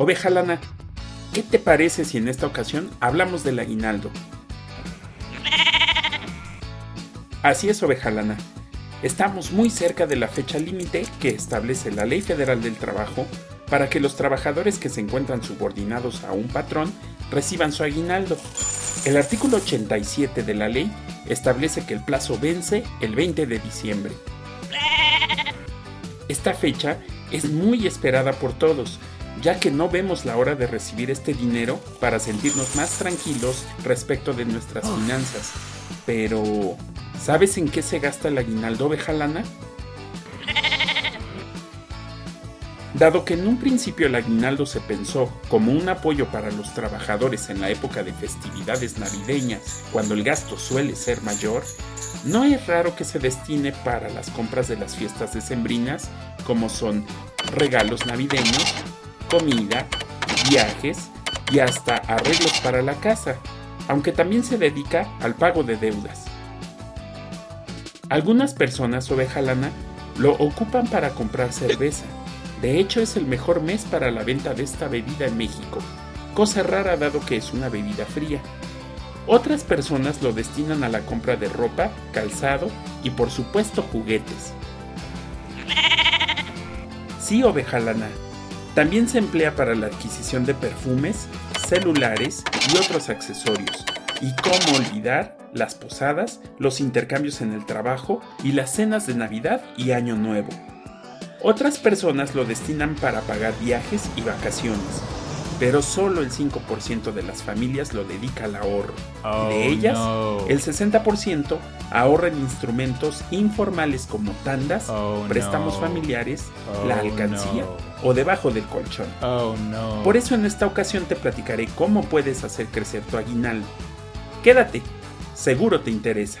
Oveja Lana, ¿qué te parece si en esta ocasión hablamos del aguinaldo? Así es, Oveja Lana. Estamos muy cerca de la fecha límite que establece la Ley Federal del Trabajo para que los trabajadores que se encuentran subordinados a un patrón reciban su aguinaldo. El artículo 87 de la ley establece que el plazo vence el 20 de diciembre. Esta fecha es muy esperada por todos, ya que no vemos la hora de recibir este dinero para sentirnos más tranquilos respecto de nuestras finanzas. Pero, ¿sabes en qué se gasta el aguinaldo vejalana? Dado que en un principio el aguinaldo se pensó como un apoyo para los trabajadores en la época de festividades navideñas, cuando el gasto suele ser mayor, no es raro que se destine para las compras de las fiestas decembrinas, como son regalos navideños, comida, viajes y hasta arreglos para la casa, aunque también se dedica al pago de deudas. Algunas personas oveja lana lo ocupan para comprar cerveza, de hecho, es el mejor mes para la venta de esta bebida en México, cosa rara dado que es una bebida fría. Otras personas lo destinan a la compra de ropa, calzado y por supuesto juguetes. Sí, oveja lana. También se emplea para la adquisición de perfumes, celulares y otros accesorios. Y cómo olvidar las posadas, los intercambios en el trabajo y las cenas de Navidad y Año Nuevo. Otras personas lo destinan para pagar viajes y vacaciones, pero solo el 5% de las familias lo dedica al ahorro. de Oh, ellas, no. el 60% ahorra en instrumentos informales como tandas, Oh, préstamos no. familiares, Oh, la alcancía no. o debajo del colchón. Por eso en esta ocasión te platicaré cómo puedes hacer crecer tu aguinaldo. Quédate, seguro te interesa.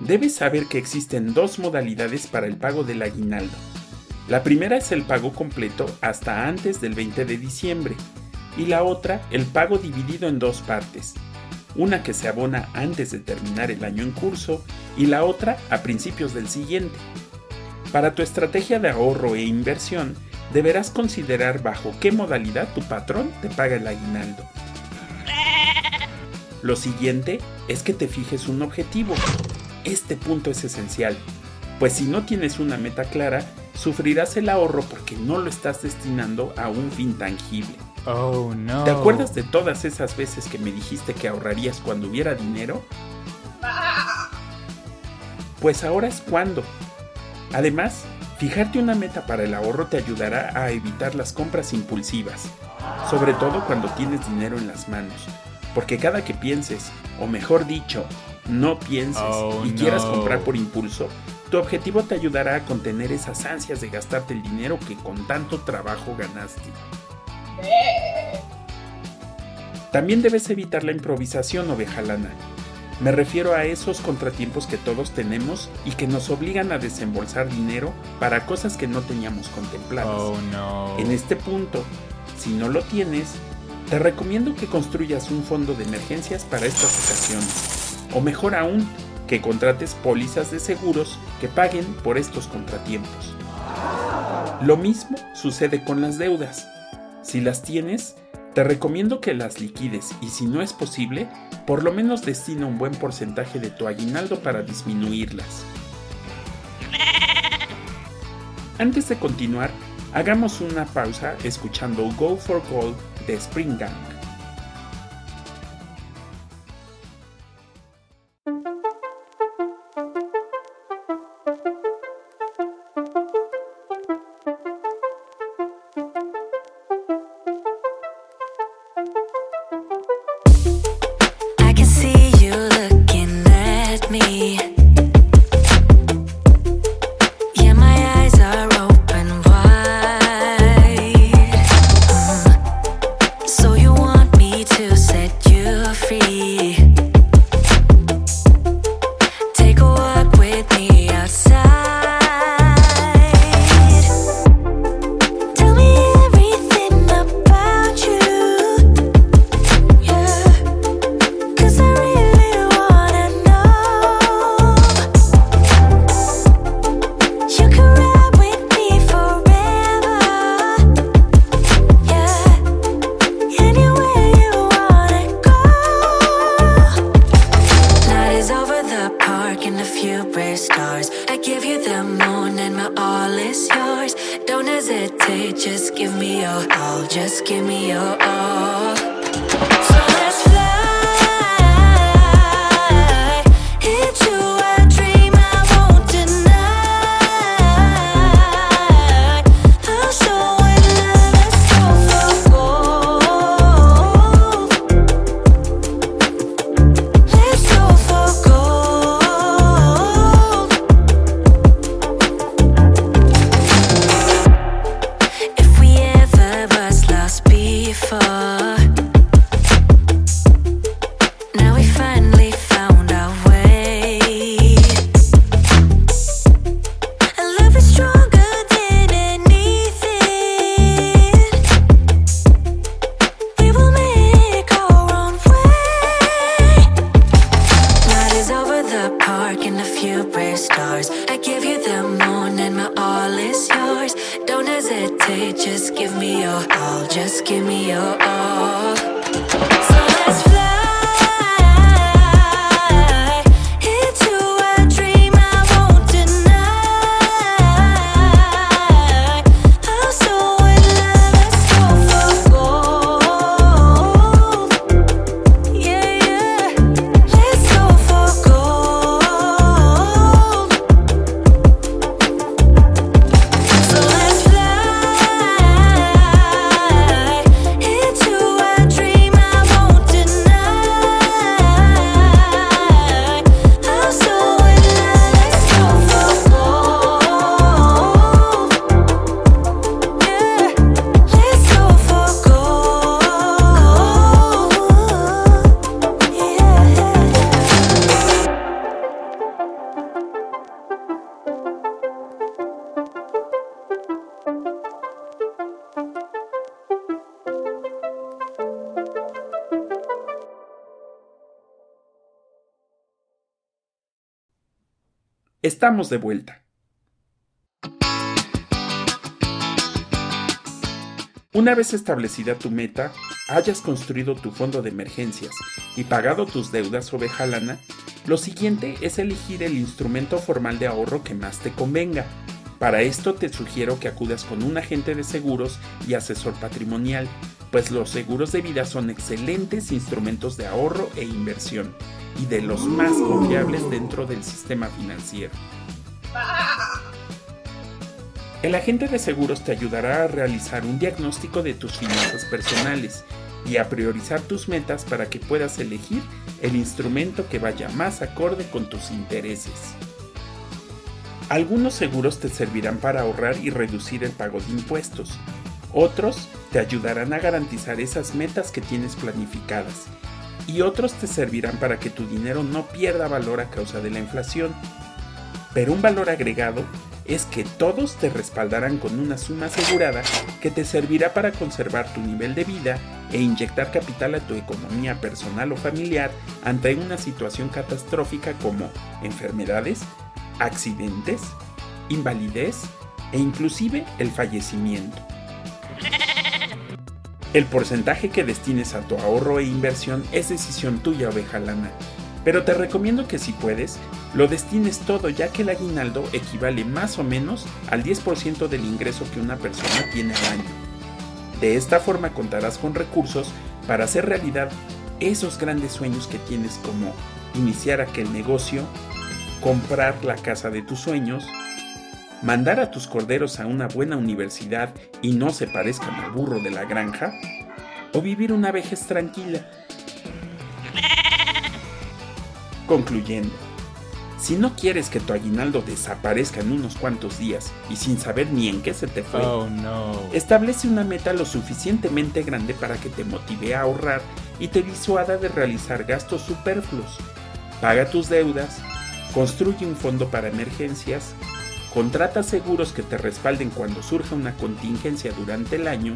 debes saber que existen dos modalidades para el pago del aguinaldo. La primera es el pago completo hasta antes del 20 de diciembre y la otra el pago dividido en dos partes, una que se abona antes de terminar el año en curso y la otra a principios del siguiente. Para tu estrategia de ahorro e inversión, deberás considerar bajo qué modalidad tu patrón te paga el aguinaldo. Lo siguiente es que te fijes un objetivo. Este punto es esencial, pues si no tienes una meta clara, sufrirás el ahorro porque no lo estás destinando a un fin tangible. Oh no. ¿Te acuerdas de todas esas veces que me dijiste que ahorrarías cuando hubiera dinero? Pues ahora es cuando. Además, fijarte una meta para el ahorro te ayudará a evitar las compras impulsivas, sobre todo cuando tienes dinero en las manos, porque cada que pienses, o mejor dicho, no pienses Oh, y quieras comprar por impulso, tu objetivo te ayudará a contener esas ansias de gastarte el dinero que con tanto trabajo ganaste. También debes evitar la improvisación oveja lana. Me refiero a esos contratiempos que todos tenemos y que nos obligan a desembolsar dinero para cosas que no teníamos contempladas. Oh no. En este punto, si no lo tienes, te recomiendo que construyas un fondo de emergencias para estas ocasiones. O mejor aún, que contrates pólizas de seguros que paguen por estos contratiempos. Lo mismo sucede con las deudas. Si las tienes, te recomiendo que las liquides y si no es posible, por lo menos destina un buen porcentaje de tu aguinaldo para disminuirlas. Antes de continuar, hagamos una pausa escuchando Go for Gold de Spring Gang. Hesitate, just give me your all. Just give me your all. Estamos de vuelta. Una vez establecida tu meta, hayas construido tu fondo de emergencias y pagado tus deudas oveja lana, lo siguiente es elegir el instrumento formal de ahorro que más te convenga. Para esto te sugiero que acudas con un agente de seguros y asesor patrimonial, pues los seguros de vida son excelentes instrumentos de ahorro e inversión y de los más confiables dentro del sistema financiero. El agente de seguros te ayudará a realizar un diagnóstico de tus finanzas personales y a priorizar tus metas para que puedas elegir el instrumento que vaya más acorde con tus intereses. Algunos seguros te servirán para ahorrar y reducir el pago de impuestos. Otros te ayudarán a garantizar esas metas que tienes planificadas. Y otros te servirán para que tu dinero no pierda valor a causa de la inflación. Pero un valor agregado es que todos te respaldarán con una suma asegurada que te servirá para conservar tu nivel de vida e inyectar capital a tu economía personal o familiar ante una situación catastrófica como enfermedades, accidentes, invalidez e inclusive el fallecimiento. El porcentaje que destines a tu ahorro e inversión es decisión tuya, oveja lana. Pero te recomiendo que si puedes, lo destines todo ya que el aguinaldo equivale más o menos al 10% del ingreso que una persona tiene al año. De esta forma contarás con recursos para hacer realidad esos grandes sueños que tienes como iniciar aquel negocio, comprar la casa de tus sueños, mandar a tus corderos a una buena universidad y no se parezcan al burro de la granja, o vivir una vejez tranquila. Concluyendo, si no quieres que tu aguinaldo desaparezca en unos cuantos días y sin saber ni en qué se te fue, Oh no. establece una meta lo suficientemente grande para que te motive a ahorrar y te disuada de realizar gastos superfluos. Paga tus deudas, construye un fondo para emergencias, contrata seguros que te respalden cuando surja una contingencia durante el año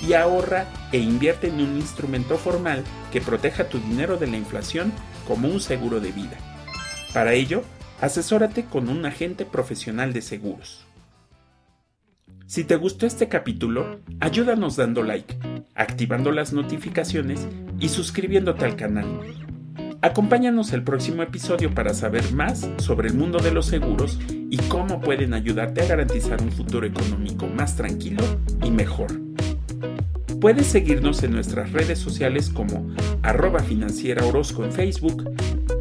y ahorra e invierte en un instrumento formal que proteja tu dinero de la inflación como un seguro de vida. Para ello, asesórate con un agente profesional de seguros. Si te gustó este capítulo, ayúdanos dando like, activando las notificaciones y suscribiéndote al canal. Acompáñanos el próximo episodio para saber más sobre el mundo de los seguros y cómo pueden ayudarte a garantizar un futuro económico más tranquilo y mejor. Puedes seguirnos en nuestras redes sociales como arroba financiera Orozco en Facebook,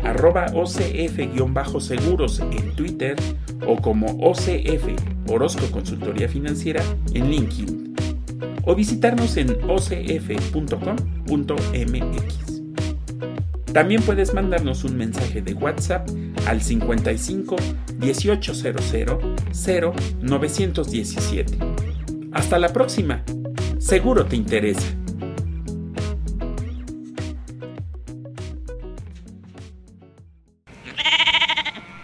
arroba OCF-seguros en Twitter o como OCF Orozco Consultoría Financiera en LinkedIn o visitarnos en ocf.com.mx. También puedes mandarnos un mensaje de WhatsApp al 55 1800 0 917. Hasta la próxima. Seguro te interesa.